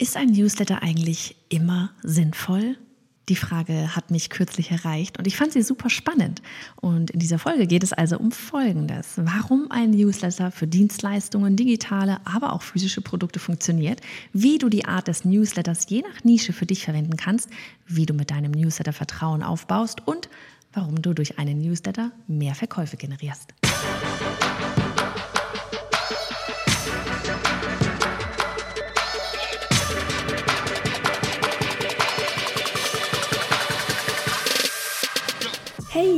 Ist ein Newsletter eigentlich immer sinnvoll? Die Frage hat mich kürzlich erreicht und ich fand sie super spannend. Und in dieser Folge geht es also um Folgendes. Warum ein Newsletter für Dienstleistungen, digitale, aber auch physische Produkte funktioniert, wie du die Art des Newsletters je nach Nische für dich verwenden kannst, wie du mit deinem Newsletter Vertrauen aufbaust und warum du durch einen Newsletter mehr Verkäufe generierst.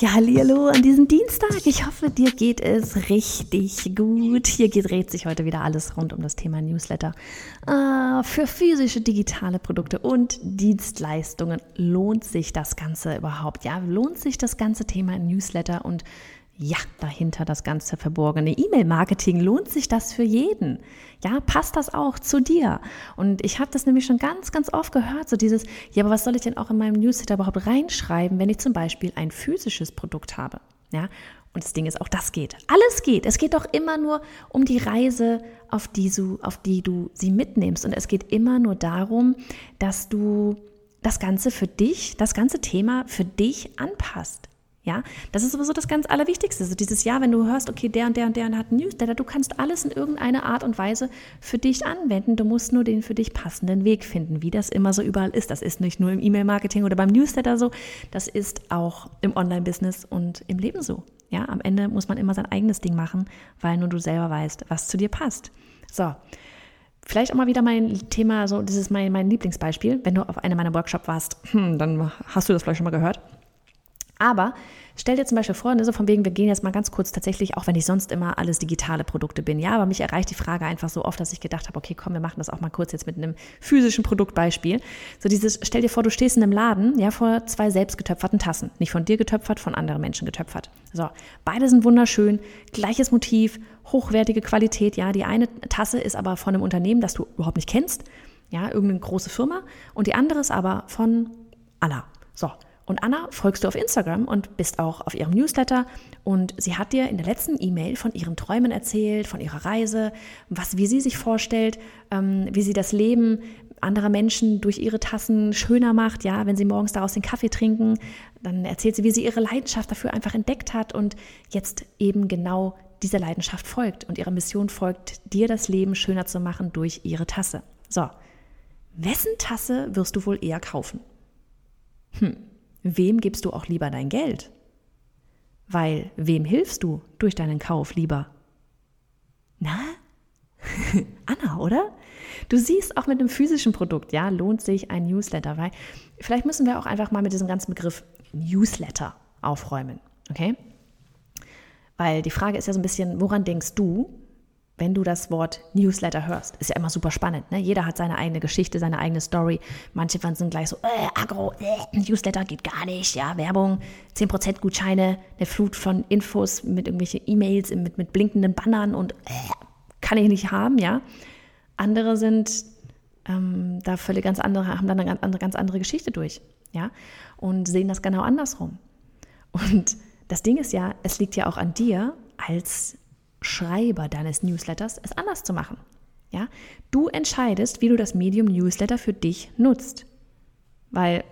Ja, hallo an diesem Dienstag. Ich hoffe, dir geht es richtig gut. Hier dreht sich heute wieder alles rund um das Thema Newsletter. Äh, für physische, digitale Produkte und Dienstleistungen lohnt sich das Ganze überhaupt? Ja, lohnt sich das ganze Thema Newsletter und ja, dahinter das ganze verborgene E-Mail-Marketing. Lohnt sich das für jeden? Ja, passt das auch zu dir? Und ich habe das nämlich schon ganz, ganz oft gehört, so dieses, ja, aber was soll ich denn auch in meinem Newsletter überhaupt reinschreiben, wenn ich zum Beispiel ein physisches Produkt habe? Ja, und das Ding ist, auch das geht. Alles geht. Es geht doch immer nur um die Reise, auf die du, auf die du sie mitnimmst. Und es geht immer nur darum, dass du das Ganze für dich, das ganze Thema für dich anpasst. Ja, das ist sowieso das ganz Allerwichtigste. So dieses Jahr, wenn du hörst, okay, der und der und der hat einen Newsletter, du kannst alles in irgendeiner Art und Weise für dich anwenden. Du musst nur den für dich passenden Weg finden, wie das immer so überall ist. Das ist nicht nur im E-Mail-Marketing oder beim Newsletter so, das ist auch im Online-Business und im Leben so. Ja, am Ende muss man immer sein eigenes Ding machen, weil nur du selber weißt, was zu dir passt. So. Vielleicht auch mal wieder mein Thema, so, das ist mein, mein Lieblingsbeispiel. Wenn du auf einem meiner Workshops warst, hm, dann hast du das vielleicht schon mal gehört. Aber stell dir zum Beispiel vor, ne, so von wegen, wir gehen jetzt mal ganz kurz tatsächlich, auch wenn ich sonst immer alles digitale Produkte bin. Ja, aber mich erreicht die Frage einfach so oft, dass ich gedacht habe, okay, komm, wir machen das auch mal kurz jetzt mit einem physischen Produktbeispiel. So dieses, stell dir vor, du stehst in einem Laden, ja, vor zwei selbst getöpferten Tassen. Nicht von dir getöpfert, von anderen Menschen getöpfert. So, beide sind wunderschön, gleiches Motiv, hochwertige Qualität, ja. Die eine Tasse ist aber von einem Unternehmen, das du überhaupt nicht kennst, ja, irgendeine große Firma. Und die andere ist aber von Anna. So, und Anna folgst du auf Instagram und bist auch auf ihrem Newsletter. Und sie hat dir in der letzten E-Mail von ihren Träumen erzählt, von ihrer Reise, was, wie sie sich vorstellt, ähm, wie sie das Leben anderer Menschen durch ihre Tassen schöner macht. Ja, wenn sie morgens daraus den Kaffee trinken, dann erzählt sie, wie sie ihre Leidenschaft dafür einfach entdeckt hat und jetzt eben genau dieser Leidenschaft folgt und ihrer Mission folgt, dir das Leben schöner zu machen durch ihre Tasse. So, wessen Tasse wirst du wohl eher kaufen? Hm. Wem gibst du auch lieber dein Geld? Weil wem hilfst du durch deinen Kauf lieber? Na? Anna, oder? Du siehst auch mit einem physischen Produkt, ja, lohnt sich ein Newsletter, weil vielleicht müssen wir auch einfach mal mit diesem ganzen Begriff Newsletter aufräumen, okay? Weil die Frage ist ja so ein bisschen, woran denkst du, wenn du das Wort Newsletter hörst. Ist ja immer super spannend. Ne? Jeder hat seine eigene Geschichte, seine eigene Story. Manche sind gleich so, äh, Agro, äh, Newsletter geht gar nicht. Ja, Werbung, 10% Gutscheine, eine Flut von Infos mit irgendwelchen E-Mails, mit, mit blinkenden Bannern und äh, kann ich nicht haben. Ja, Andere sind ähm, da völlig ganz andere, haben dann eine ganz andere, ganz andere Geschichte durch. Ja, und sehen das genau andersrum. Und das Ding ist ja, es liegt ja auch an dir als Schreiber deines Newsletters, es anders zu machen. Ja? Du entscheidest, wie du das Medium Newsletter für dich nutzt. Weil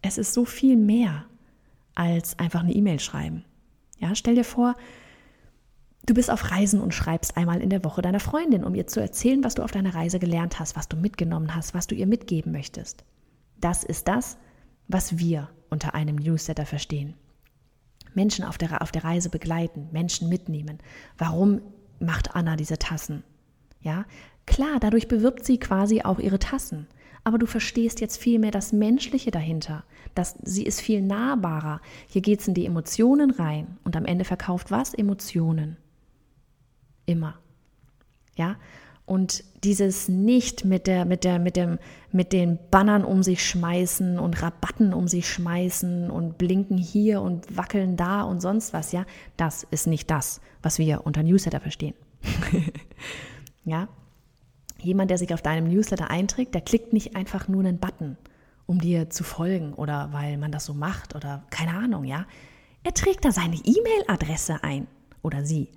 es ist so viel mehr als einfach eine E-Mail schreiben. Ja, stell dir vor, du bist auf Reisen und schreibst einmal in der Woche deiner Freundin, um ihr zu erzählen, was du auf deiner Reise gelernt hast, was du mitgenommen hast, was du ihr mitgeben möchtest. Das ist das, was wir unter einem Newsletter verstehen. Menschen auf der, auf der Reise begleiten, Menschen mitnehmen. Warum macht Anna diese Tassen? Ja, klar, dadurch bewirbt sie quasi auch ihre Tassen. Aber du verstehst jetzt viel mehr das Menschliche dahinter. Das, sie ist viel nahbarer. Hier geht es in die Emotionen rein. Und am Ende verkauft was? Emotionen. Immer. Ja? Und dieses nicht mit der, mit der, mit dem, mit den Bannern um sich schmeißen und Rabatten um sich schmeißen und blinken hier und wackeln da und sonst was, ja, das ist nicht das, was wir unter Newsletter verstehen. Ja? Jemand, der sich auf deinem Newsletter einträgt, der klickt nicht einfach nur einen Button, um dir zu folgen oder weil man das so macht oder keine Ahnung, ja. Er trägt da seine E-Mail-Adresse ein oder sie.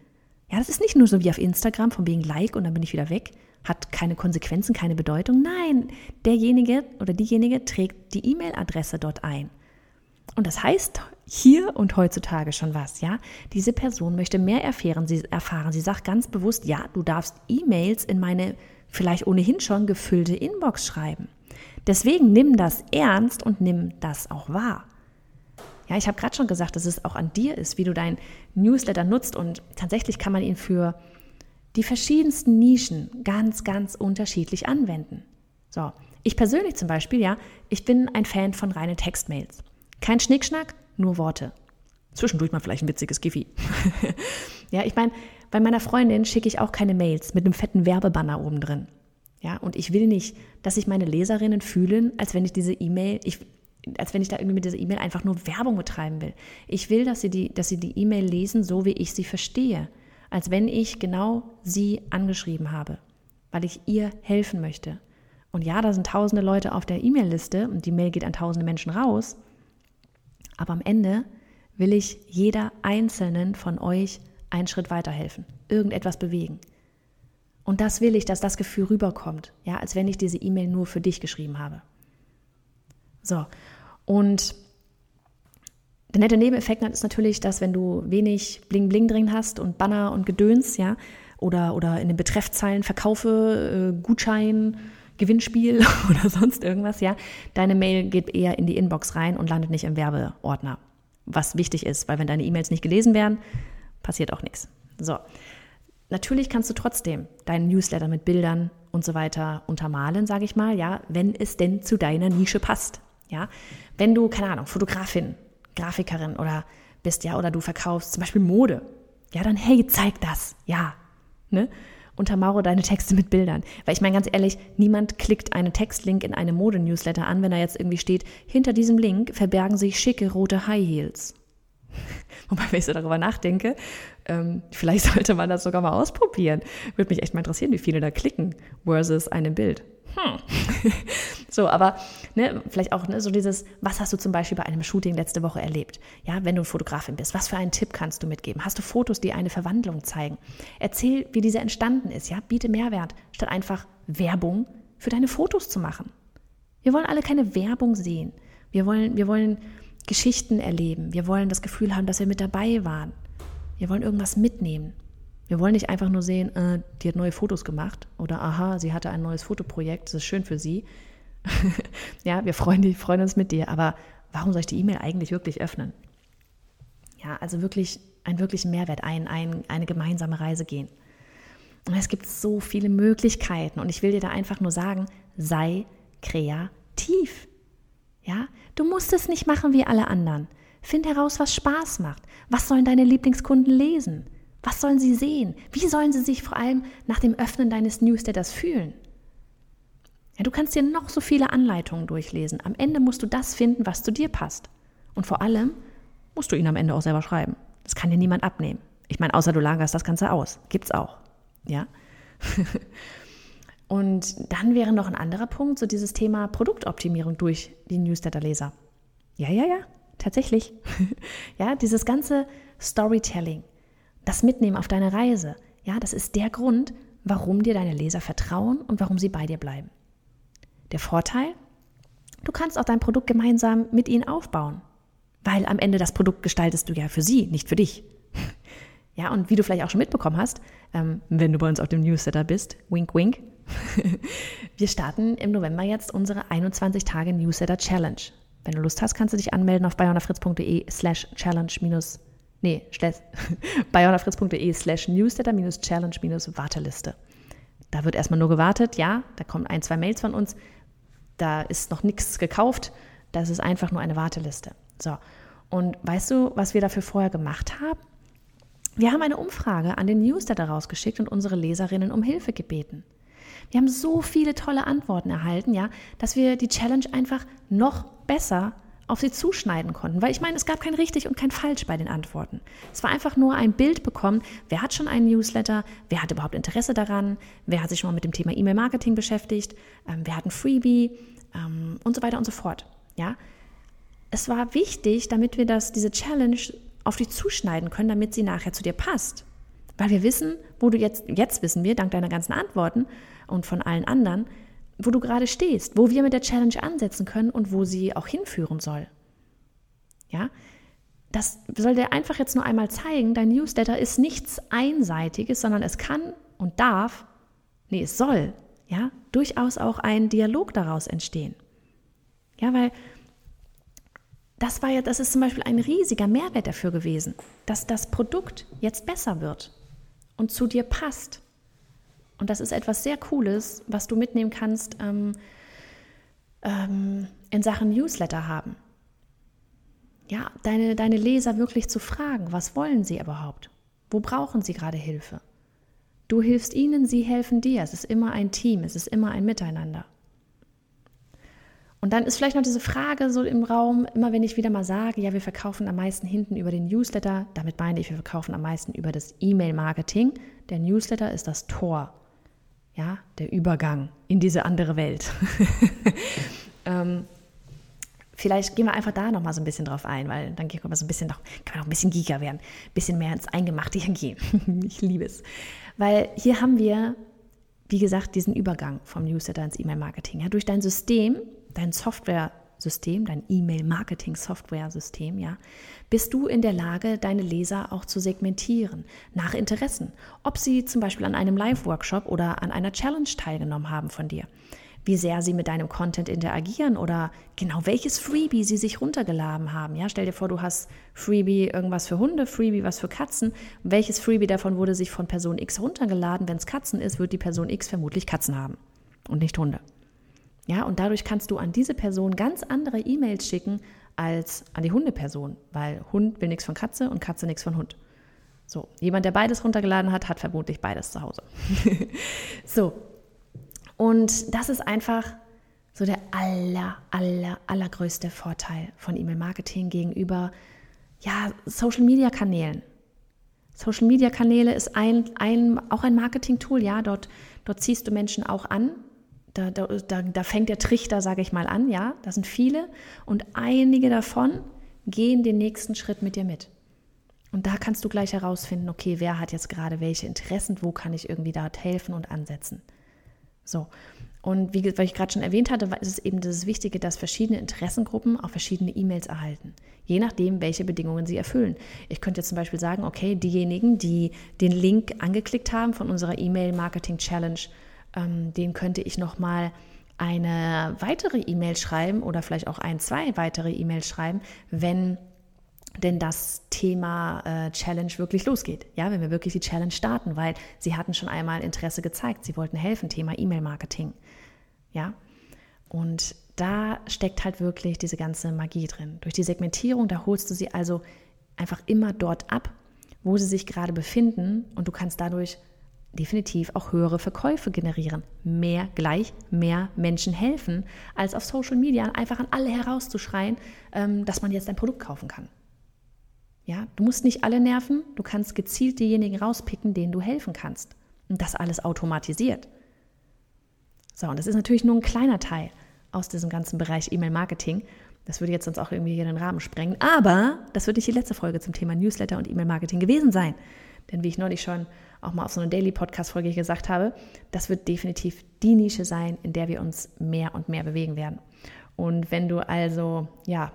Ja, das ist nicht nur so wie auf Instagram von wegen Like und dann bin ich wieder weg, hat keine Konsequenzen, keine Bedeutung. Nein, derjenige oder diejenige trägt die E-Mail-Adresse dort ein. Und das heißt hier und heutzutage schon was, ja? Diese Person möchte mehr erfahren. Sie, erfahren. sie sagt ganz bewusst, ja, du darfst E-Mails in meine vielleicht ohnehin schon gefüllte Inbox schreiben. Deswegen nimm das ernst und nimm das auch wahr. Ja, ich habe gerade schon gesagt, dass es auch an dir ist, wie du dein Newsletter nutzt und tatsächlich kann man ihn für die verschiedensten Nischen ganz, ganz unterschiedlich anwenden. So, ich persönlich zum Beispiel, ja, ich bin ein Fan von reinen Textmails. Kein Schnickschnack, nur Worte. Zwischendurch mal vielleicht ein witziges Giffi. ja, ich meine, bei meiner Freundin schicke ich auch keine Mails mit einem fetten Werbebanner oben drin. Ja, und ich will nicht, dass sich meine Leserinnen fühlen, als wenn ich diese E-Mail, ich, als wenn ich da irgendwie mit dieser E-Mail einfach nur Werbung betreiben will. Ich will, dass sie die, dass sie E-Mail lesen, so wie ich sie verstehe, als wenn ich genau sie angeschrieben habe, weil ich ihr helfen möchte. Und ja, da sind tausende Leute auf der E-Mail-Liste und die Mail geht an tausende Menschen raus. Aber am Ende will ich jeder einzelnen von euch einen Schritt weiterhelfen, irgendetwas bewegen. Und das will ich, dass das Gefühl rüberkommt, ja, als wenn ich diese E-Mail nur für dich geschrieben habe. So, und der nette Nebeneffekt ist natürlich, dass wenn du wenig Bling Bling drin hast und Banner und Gedöns, ja, oder, oder in den Betreffzeilen Verkaufe, äh, Gutschein, Gewinnspiel oder sonst irgendwas, ja, deine Mail geht eher in die Inbox rein und landet nicht im Werbeordner. Was wichtig ist, weil wenn deine E-Mails nicht gelesen werden, passiert auch nichts. So. Natürlich kannst du trotzdem deinen Newsletter mit Bildern und so weiter untermalen, sage ich mal, ja, wenn es denn zu deiner Nische passt. Ja, wenn du, keine Ahnung, Fotografin, Grafikerin oder bist, ja, oder du verkaufst zum Beispiel Mode, ja, dann hey, zeig das, ja, ne? Untermauere deine Texte mit Bildern. Weil ich meine ganz ehrlich, niemand klickt einen Textlink in einem Mode-Newsletter an, wenn da jetzt irgendwie steht, hinter diesem Link verbergen sich schicke rote High Heels. Wobei, wenn ich so darüber nachdenke, ähm, vielleicht sollte man das sogar mal ausprobieren. Würde mich echt mal interessieren, wie viele da klicken versus einem Bild. Hm. So, aber ne, vielleicht auch ne, so dieses, was hast du zum Beispiel bei einem Shooting letzte Woche erlebt? Ja, wenn du Fotografin bist, was für einen Tipp kannst du mitgeben? Hast du Fotos, die eine Verwandlung zeigen? Erzähl, wie diese entstanden ist, ja, biete Mehrwert, statt einfach Werbung für deine Fotos zu machen. Wir wollen alle keine Werbung sehen. Wir wollen, wir wollen Geschichten erleben. Wir wollen das Gefühl haben, dass wir mit dabei waren. Wir wollen irgendwas mitnehmen. Wir wollen nicht einfach nur sehen, äh, die hat neue Fotos gemacht oder aha, sie hatte ein neues Fotoprojekt, das ist schön für sie. ja, wir freuen, freuen uns mit dir, aber warum soll ich die E-Mail eigentlich wirklich öffnen? Ja, also wirklich einen wirklichen Mehrwert, ein, ein, eine gemeinsame Reise gehen. Und es gibt so viele Möglichkeiten und ich will dir da einfach nur sagen, sei kreativ. Ja, du musst es nicht machen wie alle anderen. Find heraus, was Spaß macht. Was sollen deine Lieblingskunden lesen? Was sollen sie sehen? Wie sollen sie sich vor allem nach dem Öffnen deines Newsletters fühlen? Ja, du kannst dir noch so viele Anleitungen durchlesen. Am Ende musst du das finden, was zu dir passt. Und vor allem musst du ihn am Ende auch selber schreiben. Das kann dir niemand abnehmen. Ich meine, außer du lagerst das Ganze aus. Gibt's auch. Ja. Und dann wäre noch ein anderer Punkt, so dieses Thema Produktoptimierung durch die Newsletter-Leser. Ja, ja, ja, tatsächlich. ja, dieses ganze Storytelling, das Mitnehmen auf deine Reise, ja, das ist der Grund, warum dir deine Leser vertrauen und warum sie bei dir bleiben. Der Vorteil, du kannst auch dein Produkt gemeinsam mit ihnen aufbauen, weil am Ende das Produkt gestaltest du ja für sie, nicht für dich. Ja, und wie du vielleicht auch schon mitbekommen hast, ähm, wenn du bei uns auf dem Newsletter bist, wink, wink, wir starten im November jetzt unsere 21 Tage Newsletter Challenge. Wenn du Lust hast, kannst du dich anmelden auf bayonafritz.de slash challenge minus, nee, bayonafritz.de slash newsletter minus challenge minus Warteliste. Da wird erstmal nur gewartet, ja, da kommen ein, zwei Mails von uns, da ist noch nichts gekauft, das ist einfach nur eine Warteliste. So, und weißt du, was wir dafür vorher gemacht haben? Wir haben eine Umfrage an den Newsletter rausgeschickt und unsere Leserinnen um Hilfe gebeten. Wir haben so viele tolle Antworten erhalten, ja, dass wir die Challenge einfach noch besser auf sie zuschneiden konnten. Weil ich meine, es gab kein richtig und kein falsch bei den Antworten. Es war einfach nur ein Bild bekommen, wer hat schon einen Newsletter, wer hat überhaupt Interesse daran, wer hat sich schon mal mit dem Thema E-Mail-Marketing beschäftigt, ähm, wer hat ein Freebie ähm, und so weiter und so fort. Ja? Es war wichtig, damit wir das, diese Challenge auf dich zuschneiden können, damit sie nachher zu dir passt. Weil wir wissen, wo du jetzt, jetzt wissen wir, dank deiner ganzen Antworten und von allen anderen, wo du gerade stehst, wo wir mit der Challenge ansetzen können und wo sie auch hinführen soll. Ja, das soll dir einfach jetzt nur einmal zeigen, dein Newsletter ist nichts Einseitiges, sondern es kann und darf, nee, es soll, ja, durchaus auch ein Dialog daraus entstehen. Ja, weil das war ja, das ist zum Beispiel ein riesiger Mehrwert dafür gewesen, dass das Produkt jetzt besser wird und zu dir passt. Und das ist etwas sehr Cooles, was du mitnehmen kannst ähm, ähm, in Sachen Newsletter haben. Ja, deine, deine Leser wirklich zu fragen, was wollen sie überhaupt? Wo brauchen sie gerade Hilfe? Du hilfst ihnen, sie helfen dir. Es ist immer ein Team, es ist immer ein Miteinander. Und dann ist vielleicht noch diese Frage so im Raum, immer wenn ich wieder mal sage, ja, wir verkaufen am meisten hinten über den Newsletter, damit meine ich, wir verkaufen am meisten über das E-Mail-Marketing. Der Newsletter ist das Tor, ja, der Übergang in diese andere Welt. ähm, vielleicht gehen wir einfach da nochmal so ein bisschen drauf ein, weil dann kann man so ein bisschen noch, kann man noch ein bisschen giga werden, ein bisschen mehr ins Eingemachte gehen. ich liebe es. Weil hier haben wir, wie gesagt, diesen Übergang vom Newsletter ins E-Mail-Marketing. Ja, durch dein System dein Software-System, dein E-Mail-Marketing-Software-System, ja, bist du in der Lage, deine Leser auch zu segmentieren nach Interessen. Ob sie zum Beispiel an einem Live-Workshop oder an einer Challenge teilgenommen haben von dir wie sehr sie mit deinem Content interagieren oder genau welches Freebie sie sich runtergeladen haben. Ja, stell dir vor, du hast Freebie irgendwas für Hunde, Freebie was für Katzen. Welches Freebie davon wurde sich von Person X runtergeladen? Wenn es Katzen ist, wird die Person X vermutlich Katzen haben und nicht Hunde. Ja, und dadurch kannst du an diese Person ganz andere E-Mails schicken als an die Hundeperson, weil Hund will nichts von Katze und Katze nichts von Hund. So, jemand, der beides runtergeladen hat, hat vermutlich beides zu Hause. so, und das ist einfach so der aller, aller, allergrößte Vorteil von E-Mail-Marketing gegenüber ja, Social-Media-Kanälen. Social-Media-Kanäle ist ein, ein, auch ein Marketing-Tool, ja, dort, dort ziehst du Menschen auch an, da, da, da, da fängt der Trichter, sage ich mal, an, ja, da sind viele und einige davon gehen den nächsten Schritt mit dir mit. Und da kannst du gleich herausfinden, okay, wer hat jetzt gerade welche Interessen, wo kann ich irgendwie dort helfen und ansetzen. So. Und wie ich gerade schon erwähnt hatte, ist es eben das Wichtige, dass verschiedene Interessengruppen auch verschiedene E-Mails erhalten, je nachdem, welche Bedingungen sie erfüllen. Ich könnte jetzt zum Beispiel sagen, okay, diejenigen, die den Link angeklickt haben von unserer E-Mail-Marketing-Challenge, ähm, den könnte ich nochmal eine weitere E-Mail schreiben oder vielleicht auch ein, zwei weitere E-Mails schreiben, wenn denn das Thema äh, Challenge wirklich losgeht. Ja, wenn wir wirklich die Challenge starten, weil sie hatten schon einmal Interesse gezeigt, sie wollten helfen, Thema E-Mail-Marketing. Ja, und da steckt halt wirklich diese ganze Magie drin. Durch die Segmentierung, da holst du sie also einfach immer dort ab, wo sie sich gerade befinden und du kannst dadurch definitiv auch höhere Verkäufe generieren. Mehr gleich, mehr Menschen helfen, als auf Social Media einfach an alle herauszuschreien, ähm, dass man jetzt ein Produkt kaufen kann. Ja, du musst nicht alle nerven, du kannst gezielt diejenigen rauspicken, denen du helfen kannst. Und das alles automatisiert. So, und das ist natürlich nur ein kleiner Teil aus diesem ganzen Bereich E-Mail-Marketing. Das würde jetzt sonst auch irgendwie hier den Rahmen sprengen. Aber das wird nicht die letzte Folge zum Thema Newsletter und E-Mail-Marketing gewesen sein. Denn wie ich neulich schon auch mal auf so einer Daily-Podcast-Folge gesagt habe, das wird definitiv die Nische sein, in der wir uns mehr und mehr bewegen werden. Und wenn du also, ja,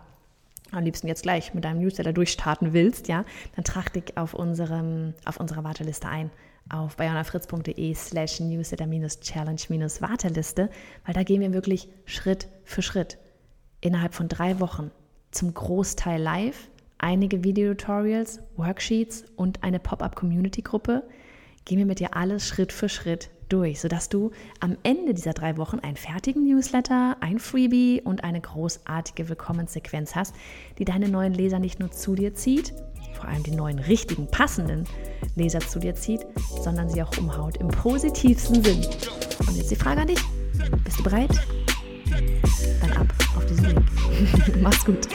am liebsten jetzt gleich mit deinem Newsletter durchstarten willst, ja, dann trag dich auf, unserem, auf unserer Warteliste ein auf bayonafritz.de slash newsletter-challenge-warteliste, weil da gehen wir wirklich Schritt für Schritt innerhalb von drei Wochen zum Großteil live, einige Videotutorials, Worksheets und eine Pop-up-Community-Gruppe, gehen wir mit dir alles Schritt für Schritt durch, sodass du am Ende dieser drei Wochen einen fertigen Newsletter, ein Freebie und eine großartige Willkommenssequenz hast, die deine neuen Leser nicht nur zu dir zieht, vor allem die neuen richtigen, passenden Leser zu dir zieht, sondern sie auch umhaut im positivsten Sinn. Und jetzt die Frage an dich. Bist du bereit? Dann ab auf diesen Link. Mach's gut.